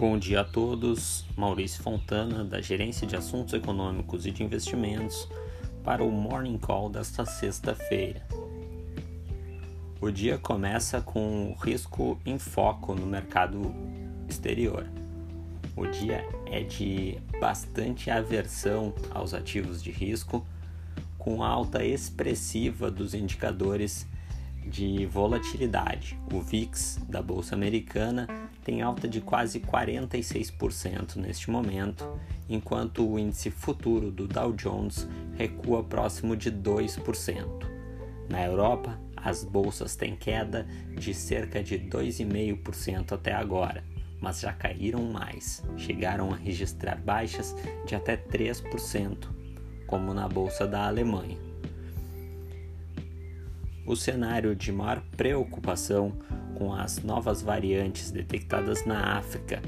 Bom dia a todos. Maurício Fontana, da Gerência de Assuntos Econômicos e de Investimentos, para o Morning Call desta sexta-feira. O dia começa com o risco em foco no mercado exterior. O dia é de bastante aversão aos ativos de risco, com alta expressiva dos indicadores de volatilidade. O VIX da Bolsa Americana tem alta de quase 46% neste momento, enquanto o índice futuro do Dow Jones recua próximo de 2%. Na Europa, as bolsas têm queda de cerca de 2,5% até agora, mas já caíram mais, chegaram a registrar baixas de até 3%, como na bolsa da Alemanha. O cenário de maior preocupação com as novas variantes detectadas na África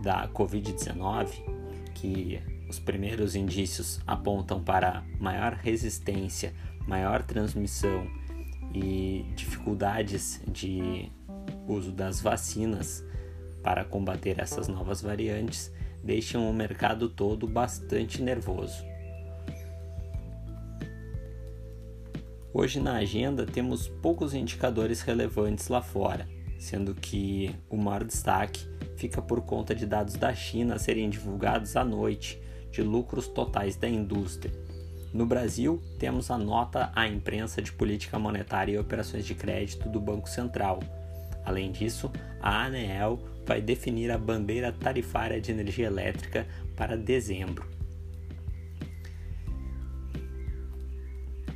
da Covid-19, que os primeiros indícios apontam para maior resistência, maior transmissão e dificuldades de uso das vacinas para combater essas novas variantes, deixam o mercado todo bastante nervoso. Hoje na agenda temos poucos indicadores relevantes lá fora, sendo que o maior destaque fica por conta de dados da China serem divulgados à noite de lucros totais da indústria. No Brasil, temos a nota à imprensa de política monetária e operações de crédito do Banco Central. Além disso, a ANEEL vai definir a bandeira tarifária de energia elétrica para dezembro.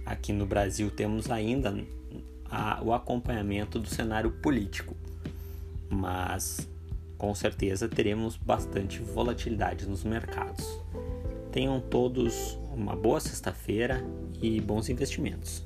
Aqui no Brasil temos ainda a, o acompanhamento do cenário político, mas com certeza teremos bastante volatilidade nos mercados. Tenham todos uma boa sexta-feira e bons investimentos.